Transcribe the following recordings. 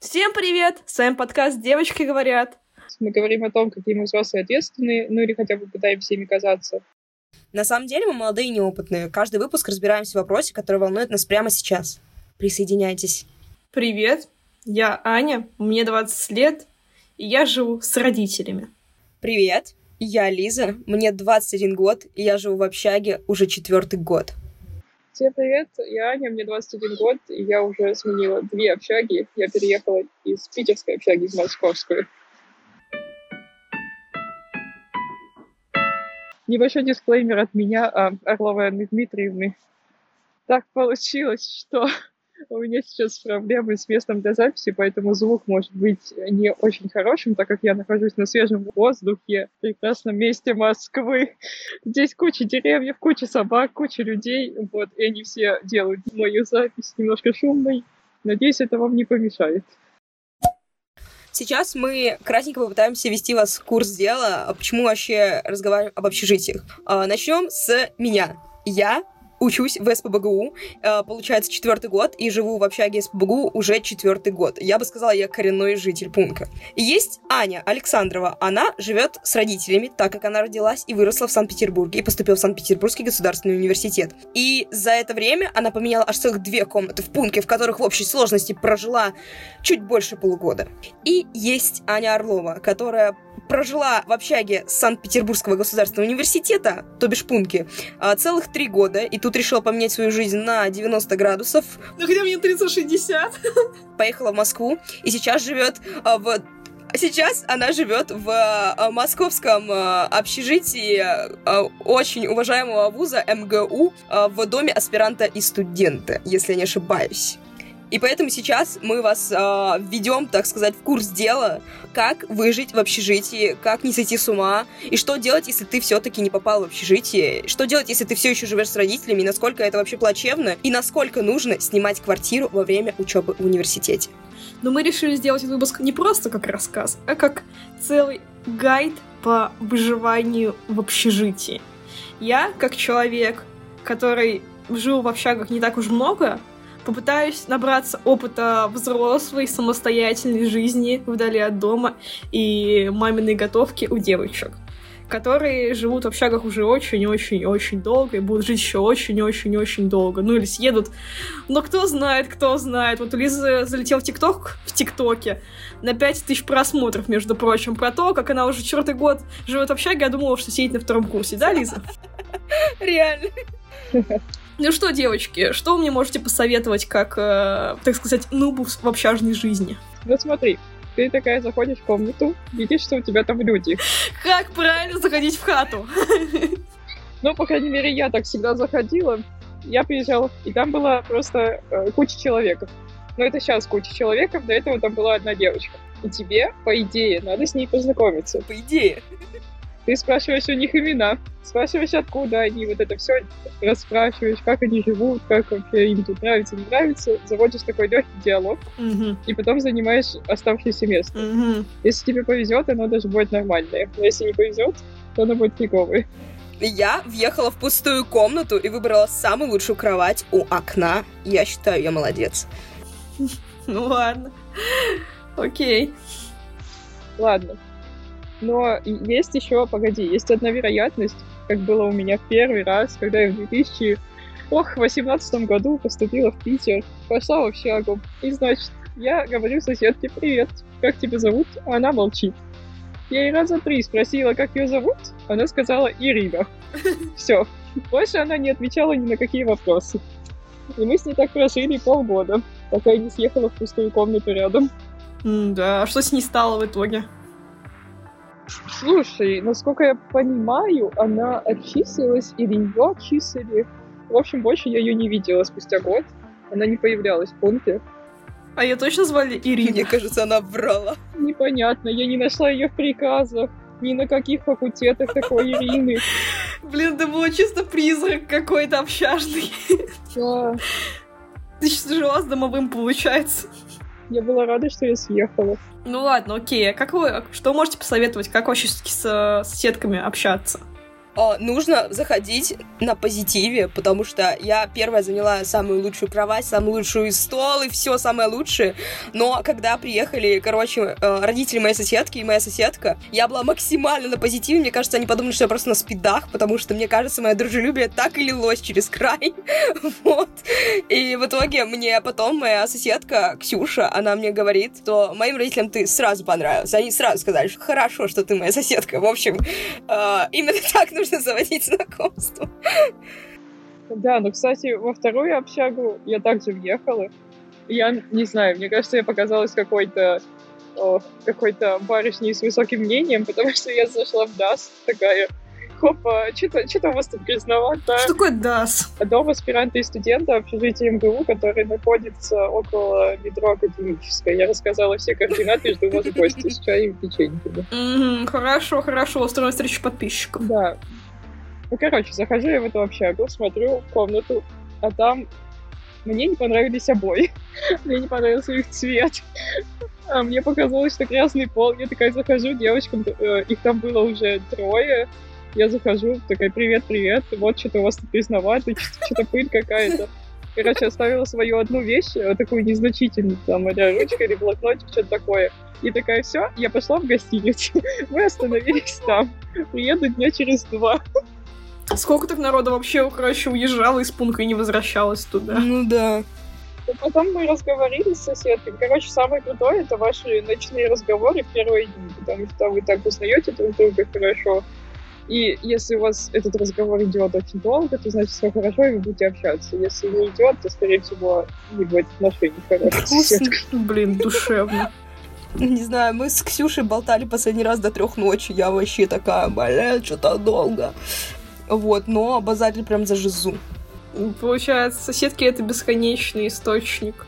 Всем привет! С вами подкаст «Девочки говорят». Мы говорим о том, какие мы взрослые ответственные, ну или хотя бы пытаемся ими казаться. На самом деле мы молодые и неопытные. Каждый выпуск разбираемся в вопросе, который волнует нас прямо сейчас. Присоединяйтесь. Привет, я Аня, мне 20 лет, и я живу с родителями. Привет, я Лиза, мне 21 год, и я живу в общаге уже четвертый год. Всем привет, я Аня, мне 21 год, и я уже сменила две общаги. Я переехала из питерской общаги в московскую. Небольшой дисклеймер от меня, а, Орловой Анны Дмитриевны. Так получилось, что у меня сейчас проблемы с местом для записи, поэтому звук может быть не очень хорошим, так как я нахожусь на свежем воздухе в прекрасном месте Москвы. Здесь куча деревьев, куча собак, куча людей, вот, и они все делают мою запись немножко шумной. Надеюсь, это вам не помешает. Сейчас мы красненько попытаемся вести вас в курс дела, почему вообще разговариваем об общежитиях. А, начнем с меня. Я учусь в СПБГУ, э, получается, четвертый год, и живу в общаге СПБГУ уже четвертый год. Я бы сказала, я коренной житель Пунка. И есть Аня Александрова. Она живет с родителями, так как она родилась и выросла в Санкт-Петербурге и поступила в Санкт-Петербургский государственный университет. И за это время она поменяла аж целых две комнаты в Пунке, в которых в общей сложности прожила чуть больше полугода. И есть Аня Орлова, которая прожила в общаге Санкт-Петербургского государственного университета, то бишь Пунки, а, целых три года, и тут решила поменять свою жизнь на 90 градусов. Ну хотя мне 30-60. Поехала в Москву, и сейчас живет а, в Сейчас она живет в э, московском общежитии очень уважаемого вуза МГУ в доме аспиранта и студента, если я не ошибаюсь. И поэтому сейчас мы вас э, введем, так сказать, в курс дела, как выжить в общежитии, как не сойти с ума, и что делать, если ты все-таки не попал в общежитие, что делать, если ты все еще живешь с родителями, насколько это вообще плачевно, и насколько нужно снимать квартиру во время учебы в университете. Но мы решили сделать этот выпуск не просто как рассказ, а как целый гайд по выживанию в общежитии. Я, как человек, который жил в общагах не так уж много, попытаюсь набраться опыта взрослой, самостоятельной жизни вдали от дома и маминой готовки у девочек которые живут в общагах уже очень-очень-очень долго и будут жить еще очень-очень-очень долго. Ну или съедут. Но кто знает, кто знает. Вот у Лизы залетел в ТикТок, в ТикТоке, на 5000 просмотров, между прочим, про то, как она уже четвертый год живет в общаге. Я думала, что сидит на втором курсе, да, Лиза? Реально. Ну что, девочки, что вы мне можете посоветовать, как, э, так сказать, нубу в общажной жизни? Ну смотри, ты такая заходишь в комнату, видишь, что у тебя там люди. Как правильно заходить в хату? Ну, по крайней мере, я так всегда заходила. Я приезжала, и там была просто э, куча человеков. Но это сейчас куча человеков, до этого там была одна девочка. И тебе, по идее, надо с ней познакомиться. По идее. Ты спрашиваешь у них имена, спрашиваешь, откуда они, вот это все расспрашиваешь, как они живут, как вообще им тут нравится, не нравится, заводишь такой легкий диалог, угу. и потом занимаешь оставшееся место. Угу. Если тебе повезет, оно даже будет нормальное. Но если не повезет, то оно будет фиговое. Я въехала в пустую комнату и выбрала самую лучшую кровать у окна. Я считаю, я молодец. Ну ладно. Окей. Ладно. Но есть еще, погоди, есть одна вероятность, как было у меня в первый раз, когда я в 2000 ох, в 18 году поступила в Питер, пошла в общагу. И, значит, я говорю соседке, привет, как тебя зовут? А она молчит. Я ей раза три спросила, как ее зовут. Она сказала Ирина. Все. Больше она не отвечала ни на какие вопросы. И мы с ней так прожили полгода, пока я не съехала в пустую комнату рядом. М да, а что с ней стало в итоге? Слушай, насколько я понимаю, она отчислилась или ее отчислили. В общем, больше я ее не видела спустя год. Она не появлялась в пункте. А ее точно звали Ирина? Мне кажется, она врала. Непонятно, я не нашла ее в приказах. Ни на каких факультетах такой Ирины. Блин, это было чисто призрак какой-то общажный. Да. Ты сейчас жила с домовым, получается. Я была рада, что я съехала. Ну ладно, окей. А как вы, что можете посоветовать, как вообще с соседками общаться? Э, нужно заходить на позитиве, потому что я первая заняла самую лучшую кровать, самую лучшую стол и все самое лучшее. Но когда приехали, короче, э, родители моей соседки и моя соседка, я была максимально на позитиве. Мне кажется, они подумали, что я просто на спидах, потому что, мне кажется, мое дружелюбие так и лилось через край. вот. И в итоге мне потом моя соседка Ксюша, она мне говорит, что моим родителям ты сразу понравился. Они сразу сказали, что хорошо, что ты моя соседка. В общем, э, именно так нужно заводить знакомство. Да, но, кстати, во вторую общагу я также въехала. Я не знаю, мне кажется, я показалась какой-то какой-то барышней с высоким мнением, потому что я зашла в ДАС такая, хопа, что-то у вас тут грязновато. Что такое ДАС? Дом аспиранта и студента общежития МГУ, который находится около метро Академической. Я рассказала все координаты, жду вас в гости с чаем и печеньками. Хорошо, хорошо, устроим встречу подписчиков. Да. Ну, короче, захожу я в эту общагу, смотрю в комнату, а там мне не понравились обои. Мне не понравился их цвет. А мне показалось, что красный пол. Я такая захожу, девочкам, э, их там было уже трое. Я захожу, такая, привет, привет, вот что-то у вас тут грязновато, что-то пыль какая-то. Короче, оставила свою одну вещь, э, такую незначительную, там, или ручка, или блокнотик, что-то такое. И такая, все, я пошла в гостиницу. Мы остановились там. Приеду дня через два. Сколько так народа вообще, короче, уезжало из пункта и не возвращалось туда? Ну да. И потом мы разговорили с соседкой. Короче, самое крутое — это ваши ночные разговоры в первые дни, потому что вы так узнаете друг друга хорошо. И если у вас этот разговор идет очень долго, то значит все хорошо, и вы будете общаться. Если не идет, то, скорее всего, не будет отношений хороших. Блин, душевно. Не знаю, мы с Ксюшей болтали последний раз до трех ночи. Я вообще такая, блядь, что-то долго. Вот, но обозрели прям за жизу. Получается, соседки это бесконечный источник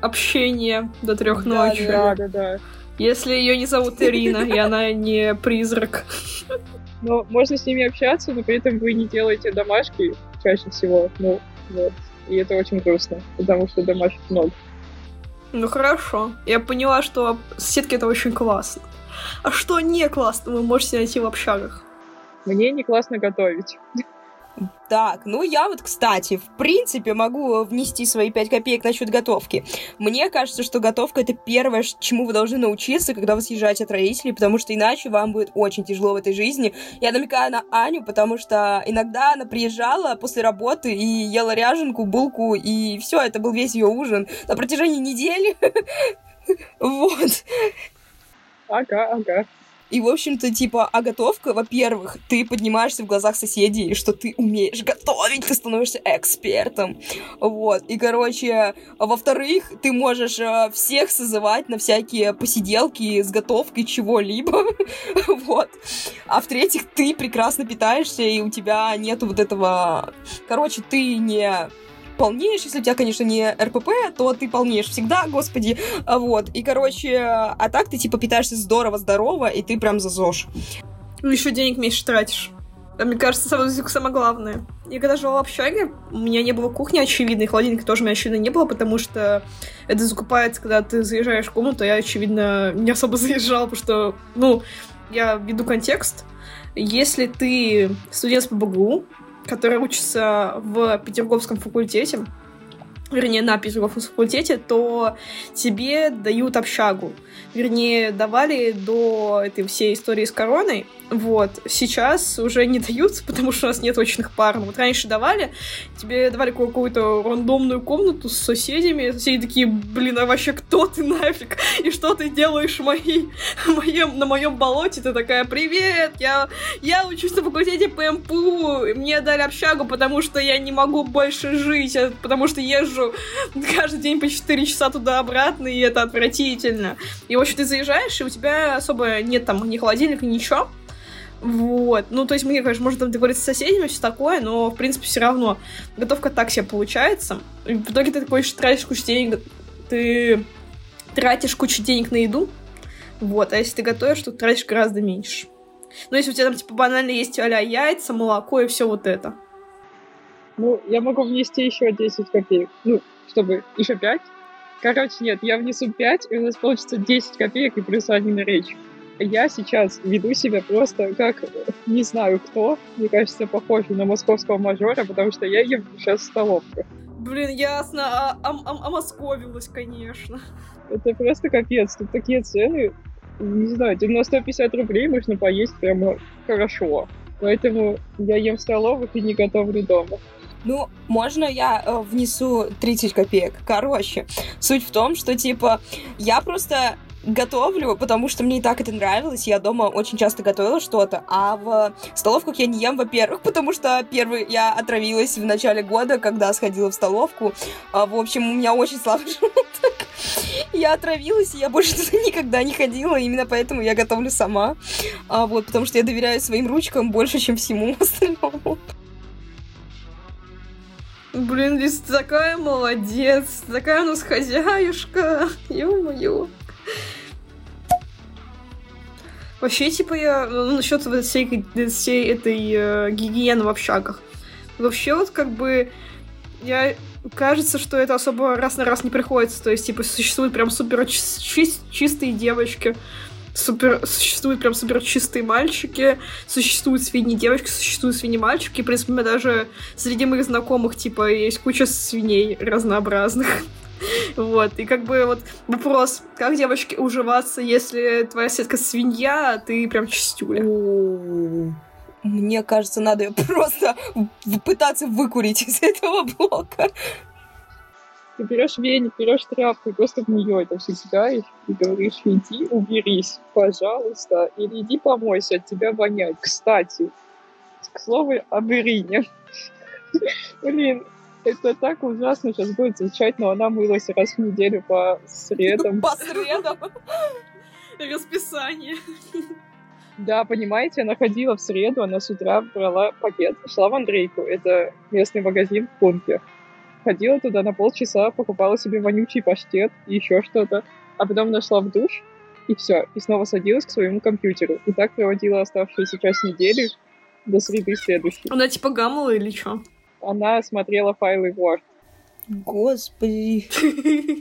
общения до трех да, ночи. Да, да, да. Если ее не зовут Ирина, и она не призрак. Но можно с ними общаться, но при этом вы не делаете домашки чаще всего. Ну, вот. И это очень грустно, потому что домашек много. Ну хорошо. Я поняла, что соседки это очень классно. А что не классно, вы можете найти в общагах? Мне не классно готовить. Так, ну я вот, кстати, в принципе могу внести свои 5 копеек насчет готовки. Мне кажется, что готовка это первое, чему вы должны научиться, когда вы съезжаете от родителей, потому что иначе вам будет очень тяжело в этой жизни. Я намекаю на Аню, потому что иногда она приезжала после работы и ела ряженку, булку, и все, это был весь ее ужин на протяжении недели. Вот. Ага, ага. И, в общем-то, типа, а готовка, во-первых, ты поднимаешься в глазах соседей, что ты умеешь готовить, ты становишься экспертом. Вот. И, короче, во-вторых, ты можешь э, всех созывать на всякие посиделки с готовкой чего-либо. вот. А в-третьих, ты прекрасно питаешься, и у тебя нету вот этого... Короче, ты не полнеешь, если у тебя, конечно, не РПП, то ты полнеешь всегда, господи, а вот, и, короче, а так ты, типа, питаешься здорово-здорово, и ты прям зазож. Ну, еще денег меньше тратишь. А мне кажется, самое, самое главное. Я когда жила в общаге, у меня не было кухни очевидной, холодильника тоже у меня очевидно не было, потому что это закупается, когда ты заезжаешь в комнату, я, очевидно, не особо заезжала, потому что, ну, я веду контекст. Если ты студент по БГУ, который учится в Петерговском факультете, вернее, на Петерговском факультете, то тебе дают общагу. Вернее, давали до этой всей истории с короной, вот. Сейчас уже не дают, потому что у нас нет очных пар. Вот раньше давали, тебе давали какую-то рандомную комнату с соседями. Соседи такие, блин, а вообще кто ты нафиг? И что ты делаешь моей, моем, на моем болоте? Ты такая, привет, я, я учусь на факультете ПМПУ, мне дали общагу, потому что я не могу больше жить, а потому что езжу каждый день по 4 часа туда-обратно, и это отвратительно. И, в общем, ты заезжаешь, и у тебя особо нет там ни холодильника, ничего. Вот. Ну, то есть мне, конечно, можно там договориться с соседями, все такое, но, в принципе, все равно готовка так себе получается. И в итоге ты такой тратишь кучу денег, ты тратишь кучу денег на еду, вот, а если ты готовишь, то тратишь гораздо меньше. Ну, если у тебя там, типа, банально есть а яйца, молоко и все вот это. Ну, я могу внести еще 10 копеек. Ну, чтобы еще 5. Короче, нет, я внесу 5, и у нас получится 10 копеек и плюс один речь. я сейчас веду себя просто как не знаю кто. Мне кажется, похоже на московского мажора, потому что я ем сейчас столовку. Блин, ясно, а, а, а, московилась, конечно. Это просто капец, тут такие цены, не знаю, на 150 рублей можно поесть прямо хорошо. Поэтому я ем в столовых и не готовлю дома. Ну, можно я э, внесу 30 копеек? Короче, суть в том, что, типа, я просто готовлю, потому что мне и так это нравилось. Я дома очень часто готовила что-то, а в столовках я не ем, во-первых, потому что первый я отравилась в начале года, когда сходила в столовку. А, в общем, у меня очень слабый желудок. Я отравилась, и я больше туда никогда не ходила, именно поэтому я готовлю сама. А, вот, потому что я доверяю своим ручкам больше, чем всему остальному. Блин, Лиз, такая молодец, такая у нас хозяюшка, ё-моё. Вообще, типа, я ну, насчет всей, всей этой э, гигиены в общагах. Вообще, вот как бы я кажется, что это особо раз на раз не приходится. То есть, типа, существуют прям супер чис чистые девочки, супер, существуют прям супер чистые мальчики, существуют свиньи девочки, существуют свиньи мальчики. В принципе, у меня даже среди моих знакомых, типа, есть куча свиней разнообразных. Вот, и как бы вот вопрос, как девочке уживаться, если твоя сетка свинья, а ты прям чистюля? Мне кажется, надо ее просто пытаться выкурить из этого блока. Ты берешь веник, берешь тряпку и просто в нее это все кидаешь и говоришь, иди уберись, пожалуйста, или иди помойся, от тебя воняет. Кстати, к слову об Ирине. Блин, это так ужасно сейчас будет звучать, но она мылась раз в неделю по средам. По средам? Расписание. Да, понимаете, она ходила в среду, она с утра брала пакет, шла в Андрейку, это местный магазин в пункте. Ходила туда на полчаса, покупала себе вонючий паштет и еще что-то, а потом нашла в душ, и все, и снова садилась к своему компьютеру. И так проводила оставшуюся часть недели до среды следующей. Она типа гамала или что? Она смотрела файлы Word. Господи.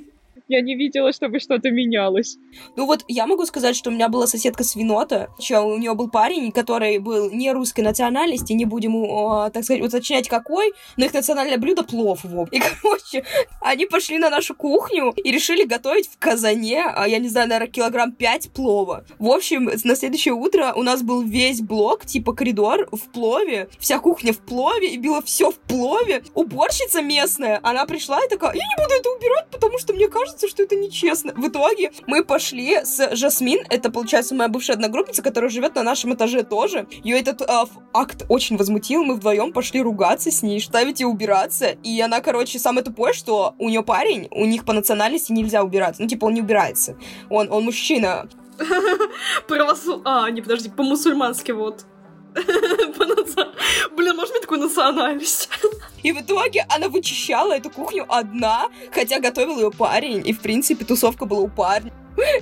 Я не видела, чтобы что-то менялось. Ну вот я могу сказать, что у меня была соседка свинота. У нее был парень, который был не русской национальности, не будем, о, так сказать, уточнять какой, но их национальное блюдо плов. Вот. И, короче, они пошли на нашу кухню и решили готовить в казане, а, я не знаю, наверное, килограмм пять плова. В общем, на следующее утро у нас был весь блок, типа коридор в плове, вся кухня в плове, и было все в плове. Уборщица местная, она пришла и такая, я не буду это убирать, потому что мне кажется, кажется, что это нечестно. В итоге мы пошли с Жасмин, это, получается, моя бывшая одногруппница, которая живет на нашем этаже тоже. Ее этот э, акт очень возмутил, мы вдвоем пошли ругаться с ней, ставить и убираться. И она, короче, самое тупое, что у нее парень, у них по национальности нельзя убираться. Ну, типа, он не убирается. Он, он мужчина. Православ... А, не, подожди, по-мусульмански вот. Блин, может быть такую национальность? И в итоге она вычищала эту кухню одна, хотя готовил ее парень, и в принципе тусовка была у парня.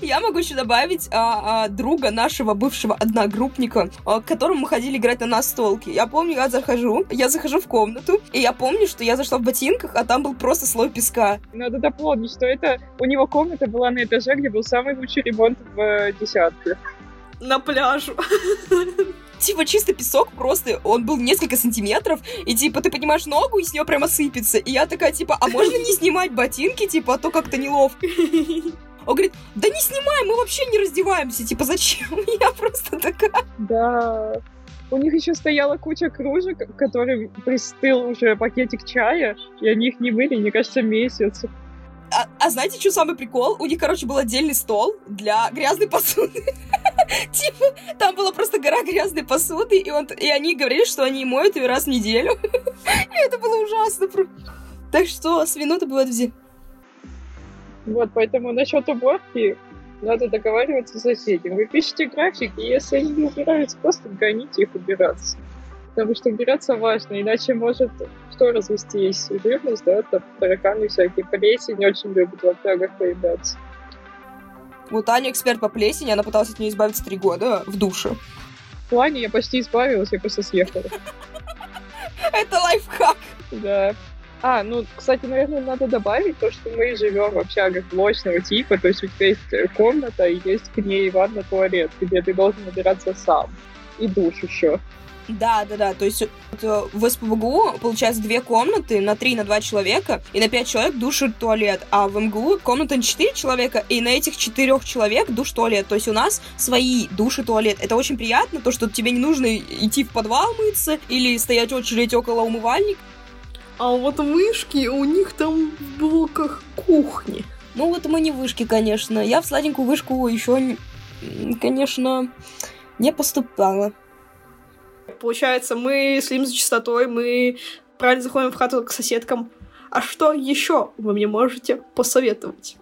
Я могу еще добавить а, а, друга нашего бывшего одногруппника, а, к которому мы ходили играть на настолки. Я помню, я захожу, я захожу в комнату, и я помню, что я зашла в ботинках, а там был просто слой песка. Надо дополнить, что это у него комната была на этаже, где был самый лучший ремонт в э, десятке. На пляжу типа чисто песок просто, он был несколько сантиметров, и типа ты поднимаешь ногу, и с нее прямо сыпется. И я такая, типа, а можно не снимать ботинки, типа, а то как-то неловко. Он говорит, да не снимай, мы вообще не раздеваемся, типа, зачем? Я просто такая... Да, у них еще стояла куча кружек, которые пристыл уже пакетик чая, и они их не мыли, мне кажется, месяц. А, а знаете, что самый прикол? У них, короче, был отдельный стол для грязной посуды. Типа, там была просто гора грязной посуды, и, он, и они говорили, что они моют ее раз в неделю. И это было ужасно. Так что свинота бывает везде. Вот, поэтому насчет уборки надо договариваться с соседями. Вы пишете график, и если они не убираются, просто гоните их убираться. Потому что убираться важно, иначе может что развестись? Живность, да, там тараканы всякие, плесень очень любят в общагах появляться. Вот Аня эксперт по плесени, она пыталась от нее избавиться три года в душе. В плане я почти избавилась, я просто съехала. Это лайфхак. Да. А, ну, кстати, наверное, надо добавить то, что мы живем в общагах блочного типа, то есть у тебя есть э, комната и есть к ней ванна, туалет, где ты должен набираться сам. И душ еще. Да, да, да. То есть в СПБГУ, получается, две комнаты на три, на два человека, и на пять человек душ и туалет. А в МГУ комната на четыре человека, и на этих четырех человек душ туалет. То есть у нас свои душ и туалет. Это очень приятно, то, что тебе не нужно идти в подвал мыться или стоять очередь около умывальника. А вот вышки у них там в блоках кухни. Ну вот мы не вышки, конечно. Я в сладенькую вышку еще, конечно, не поступала. Получается, мы следим за чистотой, мы правильно заходим в хату к соседкам. А что еще вы мне можете посоветовать?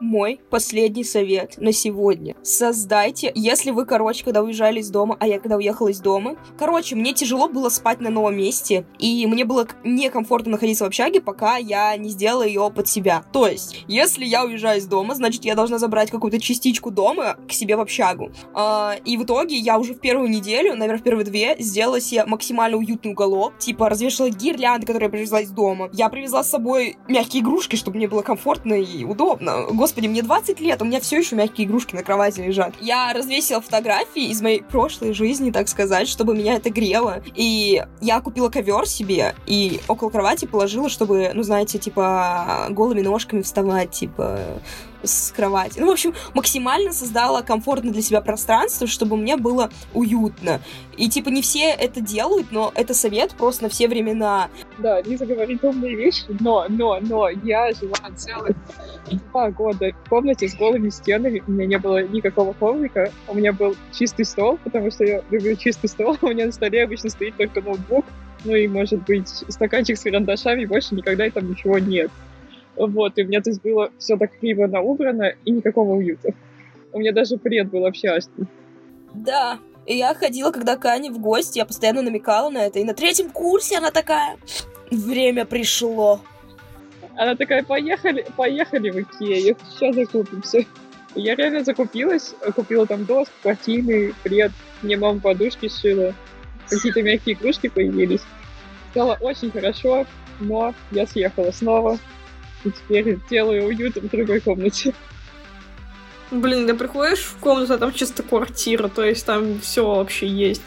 Мой последний совет на сегодня. Создайте, если вы, короче, когда уезжали из дома, а я когда уехала из дома, короче, мне тяжело было спать на новом месте, и мне было некомфортно находиться в общаге, пока я не сделала ее под себя. То есть, если я уезжаю из дома, значит, я должна забрать какую-то частичку дома к себе в общагу. А, и в итоге я уже в первую неделю, наверное, в первые две, сделала себе максимально уютный уголок, типа развешала гирлянды, которые я привезла из дома. Я привезла с собой мягкие игрушки, чтобы мне было комфортно и удобно господи, мне 20 лет, у меня все еще мягкие игрушки на кровати лежат. Я развесила фотографии из моей прошлой жизни, так сказать, чтобы меня это грело. И я купила ковер себе и около кровати положила, чтобы, ну, знаете, типа голыми ножками вставать, типа с кровати. Ну, в общем, максимально создала комфортное для себя пространство, чтобы мне было уютно. И, типа, не все это делают, но это совет просто на все времена. Да, Лиза говорит умные вещи, но, но, но я жила целых два года в комнате с голыми стенами, у меня не было никакого коврика, у меня был чистый стол, потому что я люблю чистый стол, у меня на столе обычно стоит только ноутбук, ну и, может быть, стаканчик с карандашами, больше никогда там ничего нет. Вот, и у меня то есть было все так криво наубрано и никакого уюта. У меня даже пред был общажный. Да, и я ходила, когда к Ане в гости, я постоянно намекала на это. И на третьем курсе она такая, время пришло. Она такая, поехали, поехали в Икею, сейчас закупимся. Я реально закупилась, купила там доску, картины, пред, мне мама подушки сшила, какие-то мягкие игрушки появились. Стало очень хорошо, но я съехала снова, и теперь делаю уют в другой комнате. Блин, ты приходишь в комнату, а там чисто квартира, то есть там все вообще есть.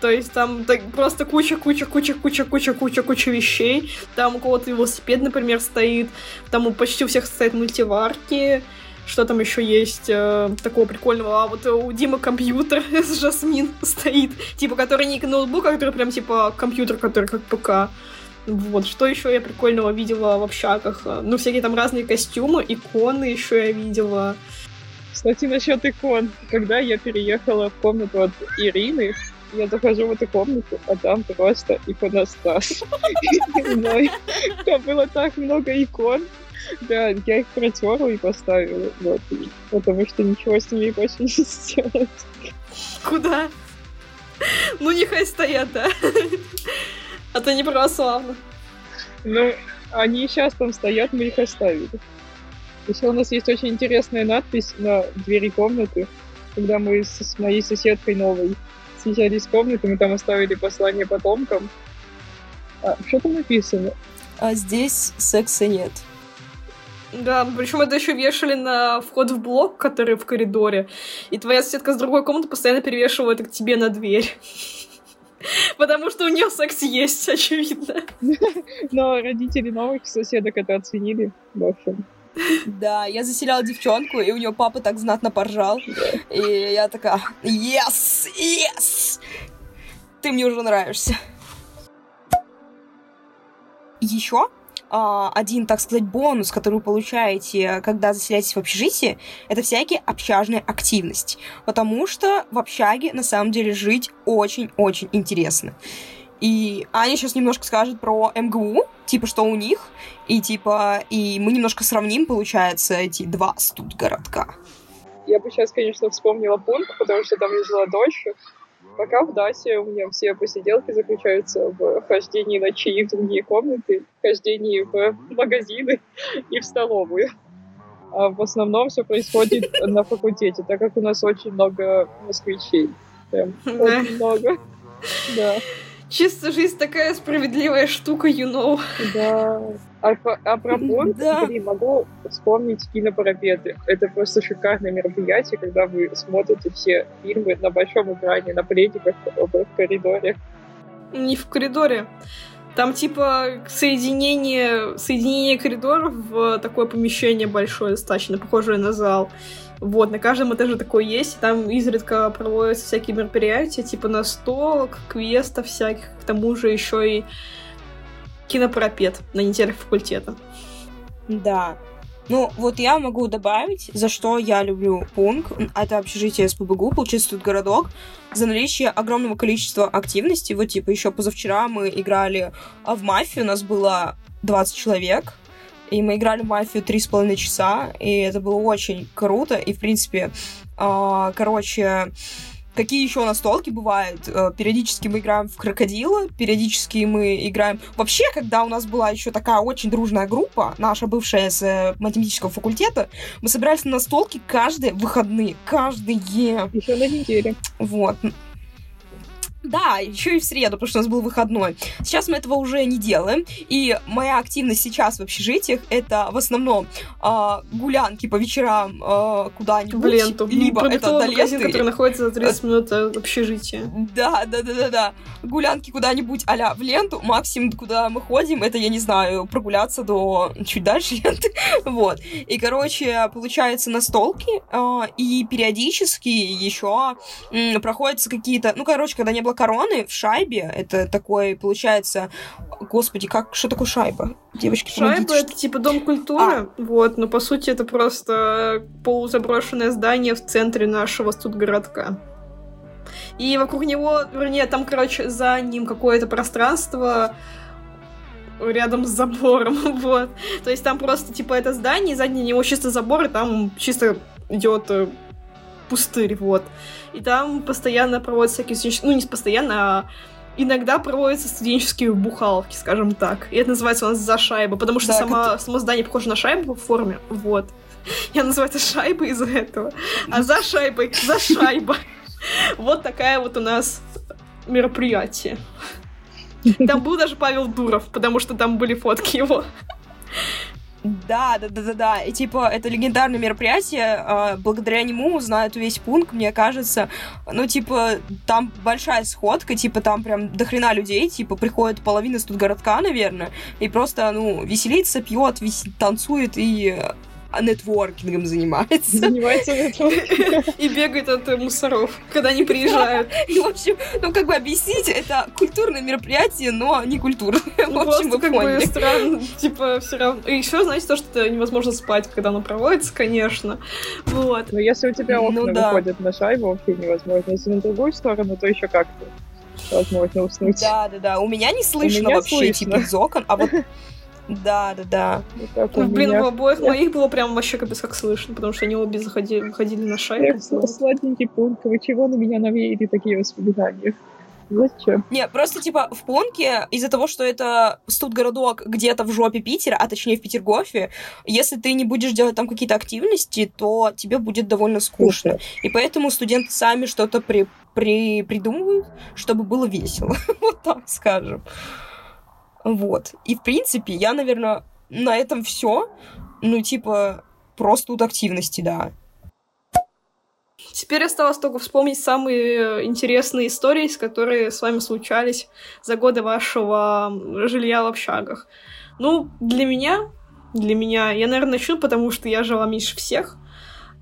То есть там так, просто куча, куча, куча, куча, куча, куча, куча вещей. Там у кого-то велосипед, например, стоит. Там у почти у всех стоят мультиварки. Что там еще есть э, такого прикольного? А вот у Димы компьютер с Жасмин стоит. Типа, который не ноутбук, а который прям типа компьютер, который как ПК. Вот, что еще я прикольного видела в общаках? Ну, всякие там разные костюмы, иконы еще я видела. Кстати, насчет икон. Когда я переехала в комнату от Ирины, я захожу в эту комнату, а там просто иконостас. Там было так много икон. Да, я их протерла и поставила. Вот. Потому что ничего с ними больше не сделать. Куда? Ну, нехай стоят, да. А то не православно. Ну, они сейчас там стоят, мы их оставили. Еще у нас есть очень интересная надпись на двери комнаты. Когда мы с моей соседкой новой съезжали из комнаты, мы там оставили послание потомкам. А, что там написано? А здесь секса нет. Да, причем это еще вешали на вход в блок, который в коридоре. И твоя соседка с другой комнаты постоянно перевешивала это к тебе на дверь. Потому что у нее секс есть, очевидно. Но родители новых соседок это оценили, в общем. Да, я заселяла девчонку, и у нее папа так знатно поржал. И я такая, yes, yes! Ты мне уже нравишься. Еще один, так сказать, бонус, который вы получаете, когда заселяетесь в общежитие, это всякие общажные активности. Потому что в общаге на самом деле жить очень-очень интересно. И Аня сейчас немножко скажет про МГУ, типа, что у них, и типа, и мы немножко сравним, получается, эти два студгородка. Я бы сейчас, конечно, вспомнила пункт, потому что там я жила дольше, Пока в ДАСе у меня все посиделки заключаются в хождении на чаи в другие комнаты, хождении в магазины и в столовую. А в основном все происходит на факультете, так как у нас очень много москвичей. Прям очень много. Да. Чисто жизнь такая справедливая штука, you know. Да. А, а про понг, Да. блин, могу вспомнить кинопарапеты. Это просто шикарное мероприятие, когда вы смотрите все фильмы на большом экране, на пледиках в коридоре. Не в коридоре. Там типа соединение, соединение коридоров в такое помещение большое, достаточно похожее на зал. Вот, на каждом этаже такое есть, там изредка проводятся всякие мероприятия, типа настолок, квестов всяких, к тому же еще и кинопарапет на неделях факультета. Да. Ну, вот я могу добавить, за что я люблю Пунк. Это общежитие СПБГУ, получается, тут городок. За наличие огромного количества активностей. Вот, типа, еще позавчера мы играли в мафию, у нас было 20 человек. И мы играли в мафию три с половиной часа, и это было очень круто. И, в принципе, а, короче, Какие еще настолки бывают? Э, Периодически мы играем в крокодила, периодически мы играем... Вообще, когда у нас была еще такая очень дружная группа, наша бывшая с э, математического факультета, мы собирались на настолки каждые выходные. Каждые. Еще на неделе. Вот. Да, еще и в среду, потому что у нас был выходной. Сейчас мы этого уже не делаем. И моя активность сейчас в общежитиях это в основном а, гулянки по вечерам а, куда-нибудь. В ленту. Либо это до магазин, ленты. который находится за 30 минут от общежития. Да, да, да, да, да. Гулянки куда-нибудь а в ленту. Максимум, куда мы ходим, это, я не знаю, прогуляться до чуть дальше ленты. Вот. И, короче, получается настолки, а, и периодически еще проходятся какие-то... Ну, короче, когда не было короны, в шайбе, это такой, получается... Господи, как... Что такое шайба? Девочки, Шайба это типа дом культуры, вот, но по сути это просто полузаброшенное здание в центре нашего студгородка. И вокруг него, вернее, там, короче, за ним какое-то пространство рядом с забором, вот. То есть там просто, типа, это здание, и сзади него чисто забор, и там чисто идет э, пустырь, вот. И там постоянно проводятся всякие студенческие... Ну, не постоянно, а иногда проводятся студенческие бухалки, скажем так. И это называется у нас за шайба, потому что Так, сама, само здание похоже на шайбу в форме, вот. Я называю это шайбой из-за этого. А за шайбой, за шайба. Вот такая вот у нас мероприятие. Там был даже Павел Дуров, потому что там были фотки его. Да, да, да, да, да. И типа это легендарное мероприятие. а, благодаря нему знают весь пункт, мне кажется. Ну, типа, там большая сходка, типа, там прям дохрена людей, типа, приходит половина студгородка, наверное, и просто, ну, веселится, пьет, вис- танцует и нетворкингом занимается. Занимается этим. И бегает от мусоров, когда они приезжают. И, в общем, ну, как бы объяснить, это культурное мероприятие, но не культурное. В Ну, общем, вы как бы странно, типа, все равно. И еще, знаете, то, что невозможно спать, когда оно проводится, конечно. Вот. Но если у тебя Ну окна выходят на шайбу, вообще невозможно. Если на другую сторону, то еще как-то возможно уснуть. Да, да, да. У меня не слышно меня вообще, слышно. типа, из окон, а вот... Да, да, да. Вот Ну, блин, меня. в обоих моих было прям вообще капец как слышно, потому что они обе заходили, выходили на шайбу. сл- сладенький пункт, вы чего на меня навеяли такие воспоминания? Зачем? Не, просто, типа, в Пунке, из-за того, что это студгородок где-то в жопе Питера, а точнее в Петергофе, если ты не будешь делать там какие-то активности, то тебе будет довольно скучно. И поэтому студенты сами что-то при, при, придумывают, чтобы было весело. вот так скажем. Вот. И, в принципе, я, наверное, на этом все. Ну, типа, просто тут активности, да. Теперь осталось только вспомнить самые э, интересные истории, которые с вами случались за годы вашего жилья в общагах. Ну, для меня, для меня, я, наверное, начну, потому что я жила меньше всех.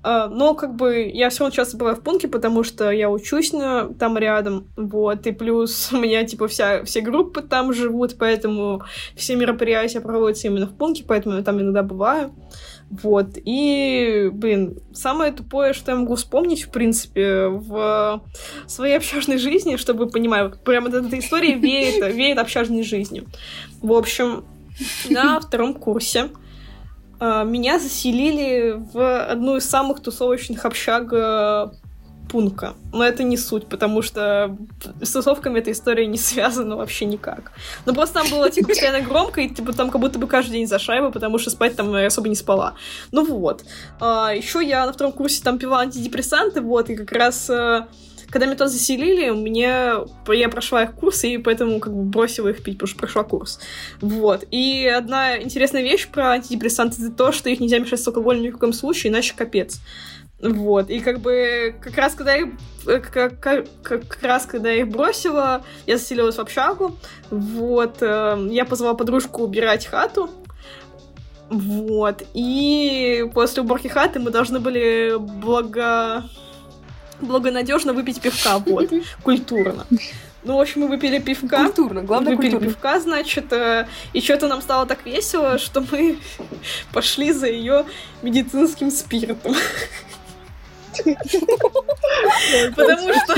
А, Но как бы я все равно часто бываю в пункте, потому что я учусь на, там рядом, вот, и плюс у меня, типа, вся, все группы там живут, поэтому все мероприятия проводятся именно в пункте, поэтому я там иногда бываю. Вот, и, блин, самое тупое, что я могу вспомнить, в принципе, в своей общажной жизни, чтобы вы понимали, вот прямо от этой истории веет, веет общажной жизнью. В общем, на втором курсе меня заселили в одну из самых тусовочных общаг э, Пунка. Но это не суть, потому что с тусовками эта история не связана вообще никак. Но просто там было, типа, постоянно громко, и, типа, там как будто бы каждый день за шайбой, потому что спать там я особо не спала. Ну вот. А, еще я на втором курсе там пила антидепрессанты, вот, и как раз... э, когда меня туда заселили, мне я прошла их курс, и поэтому как бы бросила их пить, потому что прошла курс. Вот. И одна интересная вещь про антидепрессанты это то, что их нельзя мешать с алкоголем ни в коем случае, иначе капец. Вот, и как бы как раз когда я как, как, как раз когда я их бросила, я заселилась в общагу, вот, э, я позвала подружку убирать хату, вот, и после уборки хаты мы должны были благо... благонадежно выпить пивка, вот, культурно. Ну, в общем, мы выпили пивка. Культурно, главное выпили культурно. пивка, значит, э, и что-то нам стало так весело, что мы пошли за ее медицинским спиртом. Потому что,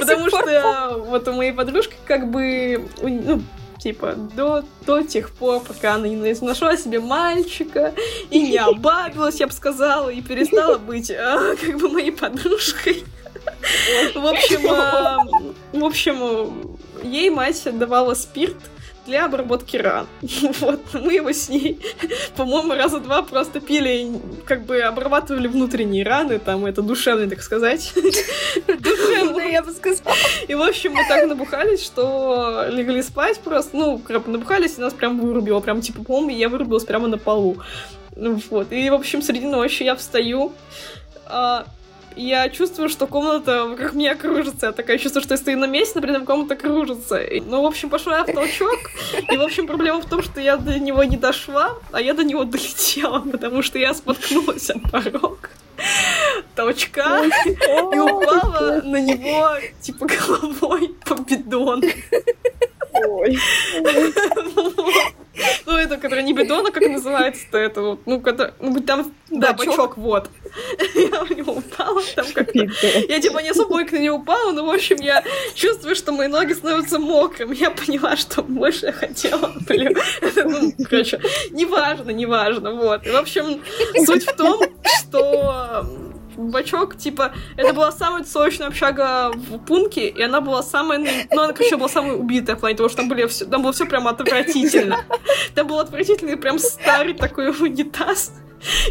потому что вот у моей подружки как бы, ну, типа, до, до тех пор, пока она не нашла себе мальчика и не обабилась, я бы сказала, и перестала быть а, как бы моей подружкой. В общем, а, в общем, ей мать давала спирт для обработки ран. Вот, мы его с ней, по-моему, раза два просто пили, как бы обрабатывали внутренние раны, там, это душевные, так сказать. Душевно, я бы сказала. И, в общем, мы так набухались, что легли спать просто, ну, набухались, и нас прям вырубило, прям, типа, помню, я вырубилась прямо на полу. Вот, и, в общем, среди ночи я встаю, а, я чувствую, что комната вокруг меня кружится. Я такая чувствую, что я стою на месте, но при этом комната кружится. И, Ну, в общем, пошла я в толчок. И, в общем, проблема в том, что я до него не дошла, а я до него долетела, потому что я споткнулась об порог толчка и упала на него, типа, головой по бидону. Ой. Ну, это, который не бидон, а как называется-то это ну, когда, ну, там, да, бачок, вот. Я в него упала, там как Пиздец. Я типа не особо на него упала, но, в общем, я чувствую, что мои ноги становятся мокрыми. Я поняла, что больше я хотела. Блин, ну, короче, неважно, неважно, вот. И, в общем, суть в том, что бачок, типа, это была самая сочная общага в пункте, и она была самая, ну, она, короче, была самая убитая в плане того, что там, были все, там было все прям отвратительно. Там был отвратительный прям старый такой унитаз,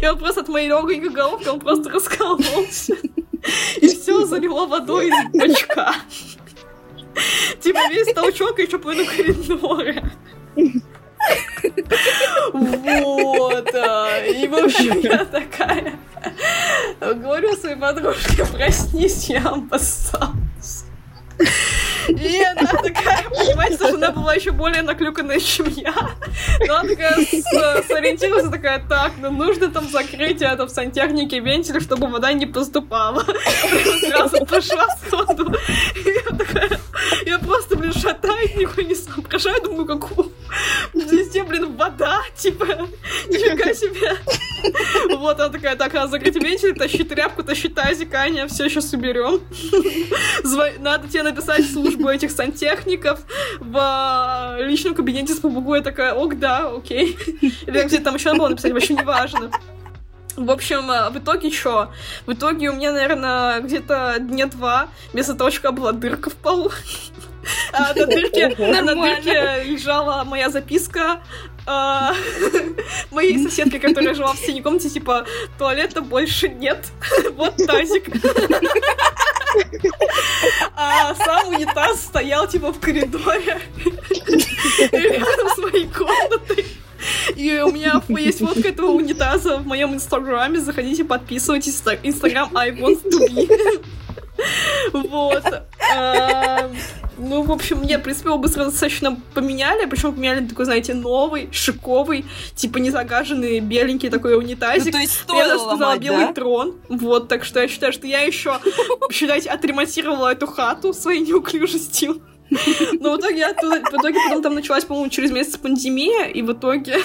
и он просто от моей легонькой головки, он просто раскололся. И все залило водой из бачка. Типа весь толчок и еще половину коридора. Вот. а, И, в общем, я такая... Говорю своей подружке, проснись, я обоссалась. И она такая, понимаете, что она была еще более наклюканная, чем я. Но она такая сориентировалась, такая, так, ну нужно там закрыть это в сантехнике вентиль, чтобы вода не поступала. Сразу пошла сходу. И я такая, я просто, блин, шатаюсь, нихуя не соображаю, думаю, какую Везде, блин, вода, типа, нифига себе. Вот, она такая, так, надо закрыть вентиль, тащить тряпку, тащить тазик, Аня, все уберем. Зва- Надо тебе написать службу этих сантехников в а, личном кабинете с побугу. Я такая, ок, да, окей. Или где там еще надо было написать, вообще не важно. В общем, а, в итоге что? В итоге у меня, наверное, где-то дня два вместо толчка была дырка в полу. А на дырке, лежала моя записка а, моей соседки, которая жила в соседней комнате, типа, туалета больше нет, вот тазик. А сам унитаз стоял, типа, в коридоре рядом с моей комнатой. И у меня есть фотка этого унитаза в моем инстаграме. Заходите, подписывайтесь. Инста- Инстаграм I want to be. Вот. А, Ну, в общем, мне, в принципе, его быстро достаточно поменяли. Причем поменяли такой, знаете, новый, шиковый, типа не загаженный, беленький такой Ну, унитазик. то есть Я стоило даже сказала ломать, белый да? трон. Вот, так что я считаю, что я еще, считайте, отремонтировала эту хату своей неуклюжестью. Но в итоге я оттуда, в итоге потом там началась, по-моему, через месяц пандемия, и в итоге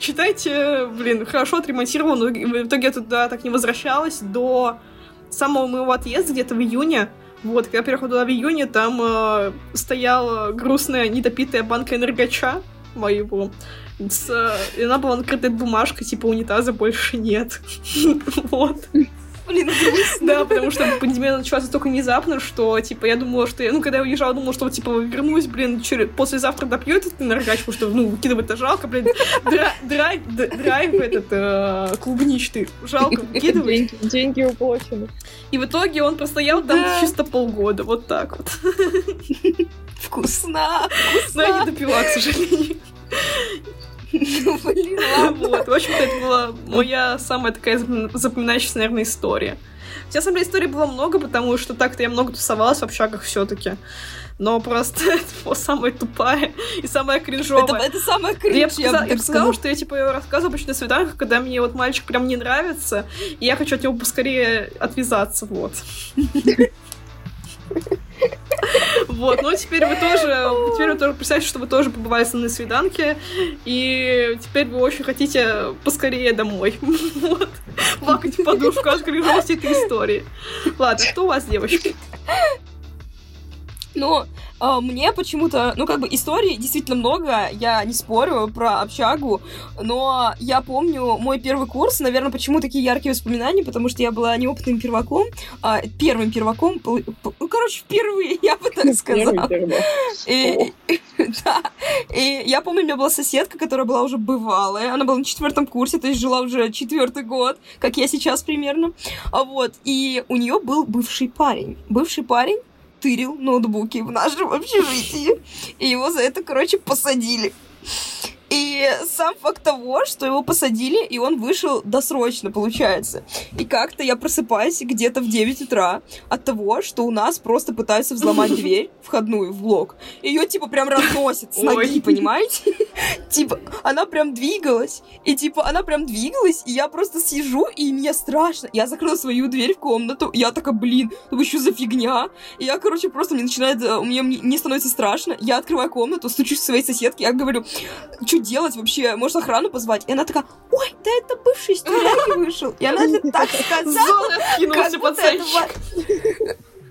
Считайте, блин, хорошо отремонтировала, но в итоге я туда так не возвращалась до самого моего отъезда, где-то в июне. Вот, когда я приехала туда в июне, там э, стояла грустная недопитая банка энергача моего. С, э, и она была накрыта бумажкой, типа унитаза больше нет. Вот. Блин, грустно. Да, потому что пандемия началась настолько внезапно, что, типа, я думала, что я, ну, когда я уезжала, думала, что, типа, вернусь, блин, через, послезавтра допью этот энергач, потому что, ну, выкидывать-то жалко, блин, Дра- драйв, драйв этот, э, клубничный, жалко выкидывать. Деньги, деньги уплачены. И в итоге он простоял там Да. чисто полгода, вот так вот. Вкусно. Но я не допила, к сожалению. Ну, блин, ладно. Вот, в общем-то, это была моя самая такая запом- запоминающаяся, наверное, история. Хотя, на самом деле, историй было много, потому что так-то я много тусовалась в общагах все таки Но просто это самая тупая и самая Это, кринжовая. это самое Я кринж, бы сказала, я сказала, сказала. что я, типа, рассказываю обычно на свиданиях, когда мне вот мальчик прям не нравится, и я хочу от него поскорее отвязаться, вот. Вот, ну теперь вы тоже, теперь вы тоже представьте, что вы тоже побывали со мной на свиданке, и теперь вы очень хотите поскорее домой. Вот. Плакать в подушку от кринжовости этой истории. Ладно, что у вас, девочки? Но а, мне почему-то, ну, как бы, историй действительно много, я не спорю про общагу, но я помню мой первый курс, наверное, почему такие яркие воспоминания, потому что я была неопытным перваком, а, первым перваком, ну, короче, впервые, я бы так сказала. И, да. И я помню, у меня была соседка, которая была уже бывалая. Она была на четвертом курсе, то есть жила уже четвертый год, как я сейчас примерно. А вот. И у нее был бывший парень. Бывший парень тырил ноутбуки в нашем общежитии. И его за это, короче, посадили. И сам факт того, что его посадили, и он вышел досрочно, получается. И как-то я просыпаюсь где-то в 9 утра от того, что у нас просто пытаются взломать дверь входную в блок. Ее типа прям разносит с ноги, Ой. понимаете? Типа, она прям двигалась, и типа, она прям двигалась, и я просто сижу, и мне страшно. Я закрыла свою дверь в комнату, я такая, блин, ну что за фигня? И я, короче, просто мне начинает, э, мне мне не становится страшно. Я открываю комнату, стучусь к своей соседке, я говорю, что делать вообще? Может, охрану позвать? И она такая, ой, да это бывший из тюряги вышел. И она это так сказала, Зона откинулся как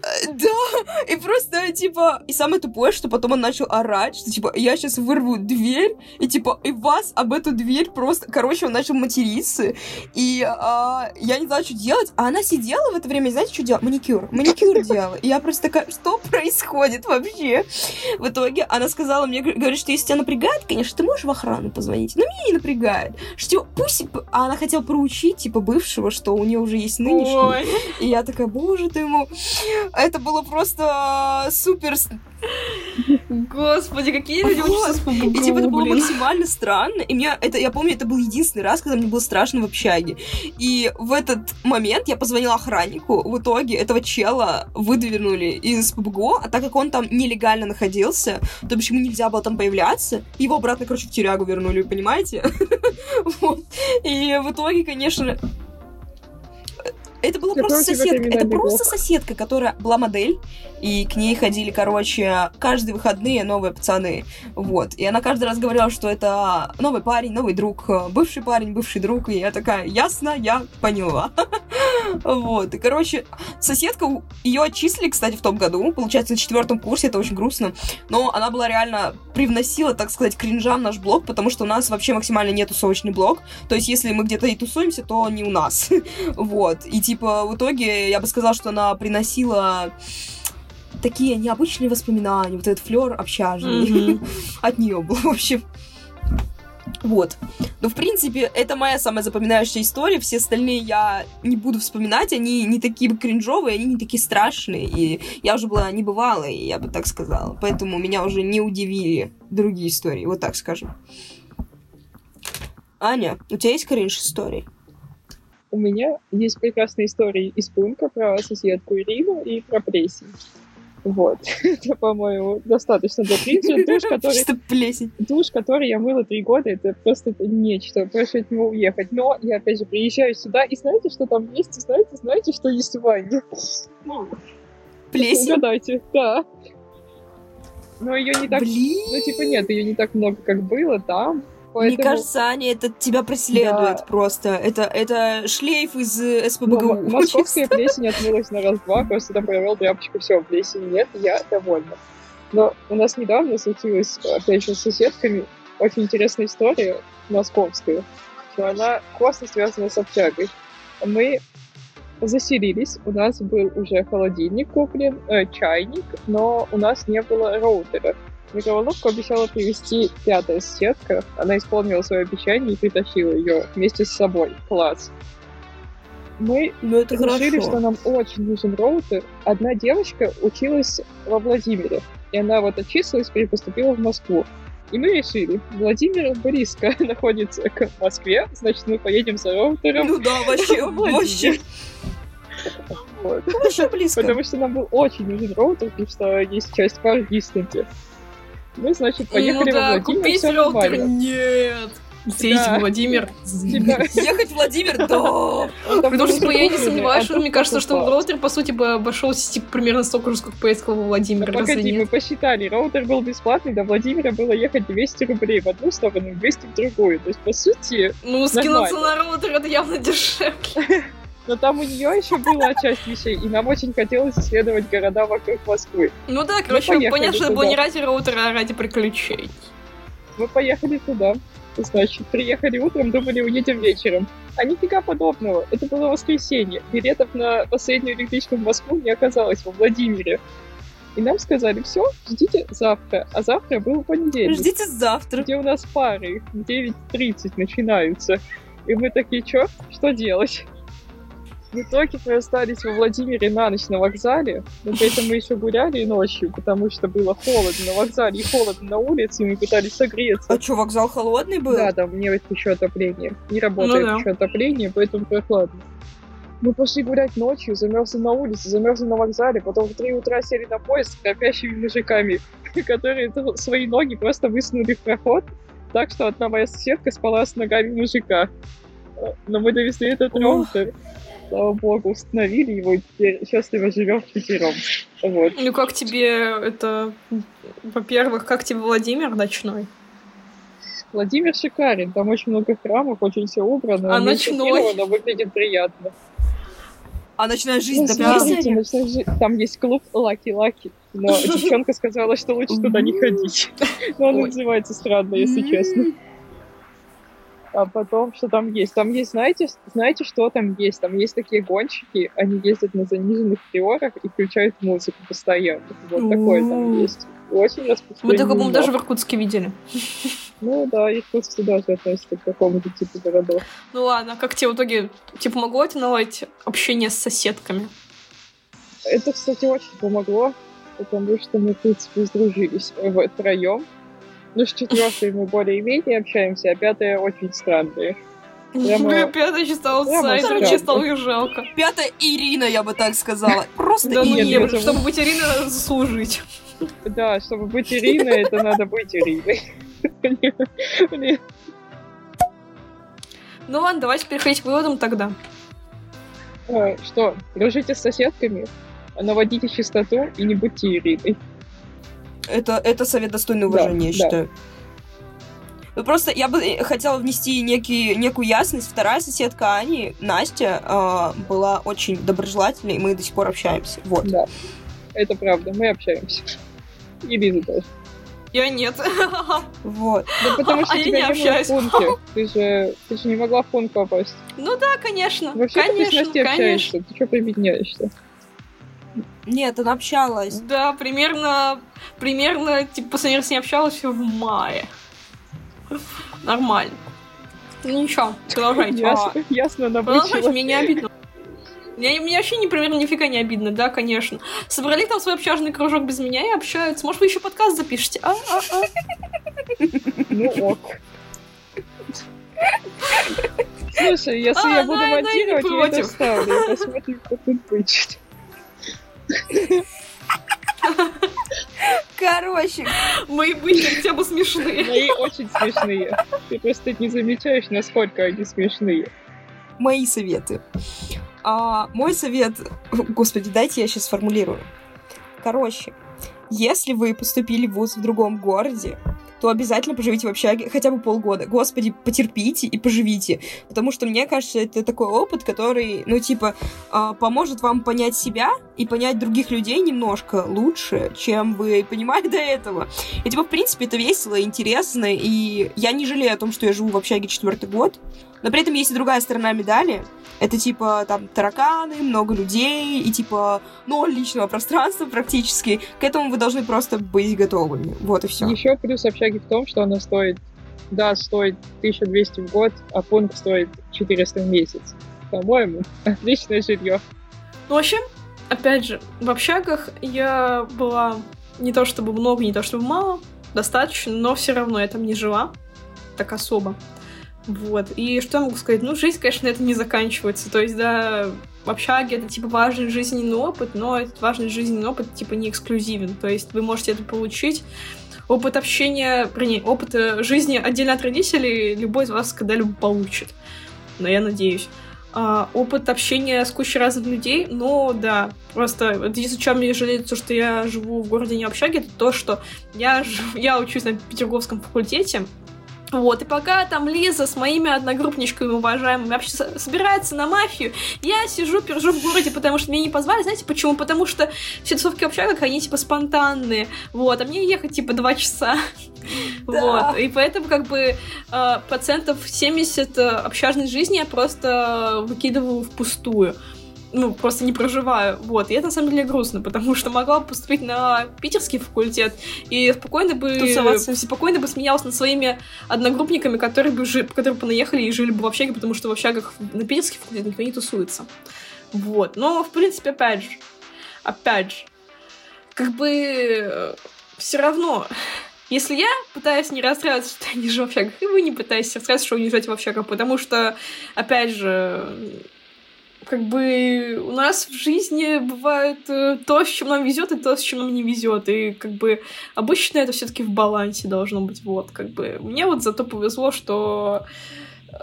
Э, Да, и просто, типа, и самое тупое, что потом он начал орать, что, типа, я сейчас вырву дверь, и, типа, и вас об эту дверь просто... Короче, он начал материться, и а, я не знала, что делать, а она сидела в это время, знаете, что делала? Маникюр, маникюр делала, и я просто такая, что происходит вообще? В итоге она сказала мне, говорит, что если тебя напрягает, конечно, ты можешь в охрану позвонить, но меня не напрягает, что, пусть... А она хотела проучить, типа, бывшего, что у нее уже есть нынешний, Ой. и я такая, боже ты ему, это было просто супер... с- Господи, какие люди учатся И типа это было максимально странно. И мне это, я помню, это был единственный раз, когда мне было страшно в общаге. И в этот момент я позвонила охраннику. В итоге этого чела выдвинули из ПБГО, а так как он там нелегально находился, то бишь ему нельзя было там появляться, его обратно, короче, в тюрягу вернули, понимаете? Вот. И в итоге, конечно, это была просто соседка. Это просто соседка, которая была модель, и к ней ходили, короче, каждые выходные новые пацаны. Вот. И она каждый раз говорила, что это новый парень, новый друг, э, бывший парень, бывший друг. И я такая, ясно, я поняла. Вот. И, короче, соседка, ее отчислили, кстати, в том году. Получается, на четвертом курсе, это очень грустно. Но она была реально привносила, так сказать, кринжа в наш блог, потому что у нас вообще максимально не тусовочный блог. То есть, если мы где-то и тусуемся, то не у нас. Вот. И, типа, в итоге, я бы сказала, что она приносила такие необычные воспоминания, вот этот флер общажный Мгм. от нее был, в общем. Вот. Но, в принципе, это моя самая запоминающая история. Все остальные я не буду вспоминать. Они не такие кринжовые, они не такие страшные. И я уже была небывалой, я бы так сказала. Поэтому меня уже не удивили другие истории. Вот так скажем. Аня, у тебя есть кринж истории? У меня есть прекрасная история из Пунка про соседку Ирину и про плесень. Вот. Это, по-моему, достаточно для кринжа. Душ, который, Чисто плесень. душ, который я мыла три года, это просто это нечто. Прошу от него уехать. Но я, опять же, приезжаю сюда, и знаете, что там есть? И знаете, знаете, что есть в ванне? Ну, Плесень? Угадайте, да. Но ее не так... Блин. Ну, типа, нет, ее не так много, как было там. Мне Поэтому... кажется, Аня, это тебя преследует Да. просто. Это, это шлейф из э, Ну, СПБГУ. м- московская плесень отмылась на раз-два, просто там провел тряпочку, все, плесени нет, я довольна. Но у нас недавно случилась, опять же, с соседками очень интересная история московская, что она классно связана с общагой. Мы заселились, у нас был уже холодильник куплен, э, чайник, но у нас не было роутера. Микроволновку обещала привезти пятая соседка. Она исполнила свое обещание и притащила ее вместе с собой. Класс. Мы Ну, это решили, хорошо. что нам очень нужен роутер. Одна девочка училась во Владимире, и она вот отчислилась и поступила в Москву. И мы решили, Владимир близко находится к Москве, значит, мы поедем за роутером. Ну да, вообще, вообще, Вот. вообще близко. Потому что нам был очень нужен роутер, потому что есть часть far distance. Мы, значит, поехали ну да, во Владимир, купить нормально. нет. Съездить Да. в Владимир. Ехать в Владимир, да. там Потому что типа, я не сомневаюсь, а что мне кажется, что роутер, по сути, бы обошелся типа, примерно столько же, сколько поездка во Владимир. Разве погоди, мы посчитали, роутер был бесплатный, до Владимира было ехать 200 рублей в одну сторону, 200 в другую. То есть, по сути, Ну, скинуться на роутер это явно дешевле. но там у нее еще была часть вещей, и нам очень хотелось исследовать города вокруг Москвы. Ну да, короче, понятно, что это было не ради роутера, а ради приключений. Мы поехали туда. Значит, приехали утром, думали, уедем вечером. А нифига подобного. Это было воскресенье. Билетов на последнюю электричку в Москву не оказалось во Владимире. И нам сказали, все, ждите завтра. А завтра был понедельник. Ждите завтра. где у нас пары в 9.30 начинаются. И мы такие, чё? Что делать? В итоге мы остались во Владимире на ночь на вокзале, но при этом мы еще гуляли ночью, потому что было холодно на вокзале и холодно на улице, и мы пытались согреться. А что, вокзал холодный был? Да, там нет еще отопления. Не работает Ну да. еще отопление, поэтому прохладно. Мы пошли гулять ночью, замерзли на улице, замерзли на вокзале, потом в 3 утра сели на поезд с копящими мужиками, которые свои ноги просто высунули в проход, так что одна моя соседка спала с ногами мужика. Э, Но мы довезли этот Ох. Слава богу, установили его, и теперь счастливо живем вчетвером. Вот. Ну как тебе это... Во-первых, как тебе Владимир ночной? Владимир шикарен, там очень много храмов, очень все убрано. А ночной? Но выглядит приятно. А ночная жизнь Ну, такая? смотрите, ночной жи- Там есть клуб Лаки Лаки, но девчонка сказала, что лучше туда не ходить. Но он называется странно, если честно. А потом, что там есть? Там есть, знаете, знаете, что там есть? Там есть такие гонщики, они ездят на заниженных приорах и включают музыку постоянно. Вот такое там есть. Очень Мы распространено. такое, по-моему, даже в Иркутске видели. Ну да, Иркутск тоже относится к какому-то типу городов. Ну ладно, как тебе в итоге, типа, могло тебе наладить общение с соседками? Это, кстати, очень помогло, потому что мы, в принципе, сдружились втроем. Ну, с четвертой мы более-менее общаемся, а пятая очень странная. Прямо- Бля, пятая чисто аутсайдер, чисто их жалко. Пятая Ирина, я бы так сказала. Просто Да ну Ирина. это- чтобы быть Ириной, надо заслужить. Да, чтобы быть Ириной, это надо быть Ириной. Ну ладно, давайте переходить к выводам тогда. А, Что, дружите с соседками, наводите чистоту и не будьте Ириной. Это, это совет достойный Да, уважения, я да. считаю. Ну, просто я бы э, хотела внести некий, некую ясность. Вторая соседка Ани, Настя, э, была очень доброжелательной, и мы до сих пор общаемся. Вот. Да, это правда, мы общаемся. И Лиза тоже. Я нет. Вот. Да потому что А я тебя не не было в общаюсь. пункте. Ты же, ты же не могла в пункт попасть. Ну да, конечно. Вообще ты с Конечно, Настей конечно. общаешься. Ты что прибедняешься? Нет, она общалась. Да, примерно, примерно, типа, последний раз с ней общалась в мае. Нормально. Ну ничего, продолжайте. Ясно, ясно Продолжайте, мне не обидно. Мне, мне вообще, не, примерно, нифига не обидно, да, конечно. Собрали там свой общажный кружок без меня и общаются. Может, вы еще подкаст запишете? А, а, а. Ну ок. Слушай, если А, я буду не монтировать, я это вставлю. Посмотрим, как тут будет. Короче, Мои были хотя бы смешные. Мои очень смешные. Ты просто не замечаешь, насколько они смешные. мои советы. А, мой совет... Господи, дайте я сейчас сформулирую. Короче, если вы поступили в вуз в другом городе, то обязательно поживите в общаге хотя бы полгода. Господи, потерпите и поживите. Потому что, мне кажется, это такой опыт, который, ну, типа, а, поможет вам понять себя и понять других людей немножко лучше, чем вы понимали до этого. И, типа, в принципе, это весело, интересно, и я не жалею о том, что я живу в общаге четвертый год, но при этом есть и другая сторона медали. Это типа там тараканы, много людей и типа ноль личного пространства практически. К этому вы должны просто быть готовыми. Вот и все. Еще плюс общаги в том, что она стоит, да, стоит 1200 в год, а пункт стоит 400 в месяц. По-моему, отличное жилье. Ну, вообще, опять же, в общагах я была не то чтобы много, не то чтобы мало, достаточно, но все равно я там не жила так особо. Вот. И что я могу сказать? Ну, жизнь, конечно, это не заканчивается. То есть, да, в общаге это, типа, важный жизненный опыт, но этот важный жизненный опыт, типа, не эксклюзивен. То есть вы можете это получить. Опыт общения, вернее, опыт э, жизни отдельно от родителей любой из вас когда-либо получит. Но я надеюсь. А, опыт общения с кучей разных людей, но да, просто единственное, чем мне жалеет, то, что я живу в городе не общаге, это то, что я, я учусь на Петерговском факультете, вот, и пока там Лиза с моими одногруппничками уважаемыми вообще собирается на мафию, я сижу, пержу в городе, потому что меня не позвали. Знаете почему? Потому что все тусовки общагах, они типа спонтанные. Вот, а мне ехать типа два часа. Да. Вот, и поэтому как бы э, процентов 70 э, общажной жизни я просто выкидываю впустую ну, просто не проживаю. Вот. И это, на самом деле, грустно, потому что могла бы поступить на питерский факультет и спокойно бы... Тусоваться. Спокойно бы смеялась над своими одногруппниками, которые бы, жи... которые бы наехали и жили бы в общаге, потому что в общагах на питерский факультет никто не тусуется. Вот. Но, в принципе, опять же, опять же, как бы э, все равно если я пытаюсь не расстраиваться, что я не живу в общагах, и вы не пытаетесь расстраиваться, что вы не живете в общагах, потому что, опять же, как бы у нас в жизни бывает э, то, с чем нам везет, и то, с чем нам не везет. И как бы обычно это все-таки в балансе должно быть. Вот, как бы мне вот зато повезло, что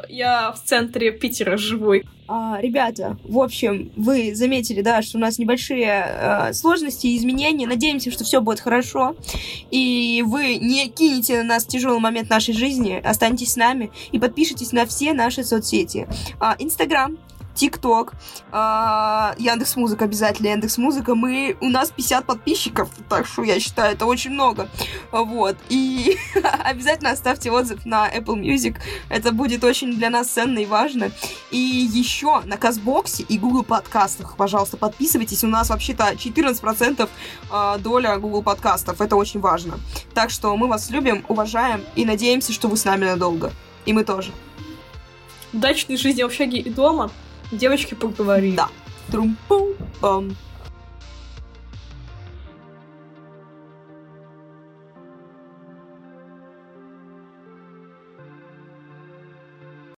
я в центре Питера живу. А, ребята, в общем, вы заметили, да, что у нас небольшие э, сложности и изменения. Надеемся, что все будет хорошо. И вы не кинете на нас тяжелый момент нашей жизни. Останетесь с нами и подпишитесь на все наши соцсети. А, Инстаграм, ТикТок, а, Яндекс Музыка обязательно, Яндекс Музыка. Мы, у нас 50 подписчиков, так что я считаю, это очень много. Вот. И обязательно оставьте отзыв на Apple Music. Это будет очень для нас ценно и важно. И еще на Казбоксе и Google подкастах, пожалуйста, подписывайтесь. У нас вообще-то 14% а, доля Google подкастов. Это очень важно. Так что мы вас любим, уважаем и надеемся, что вы с нами надолго. И мы тоже. Удачной жизни в общаге и дома. Девочки поговорили. Да. Трум-пум-пам.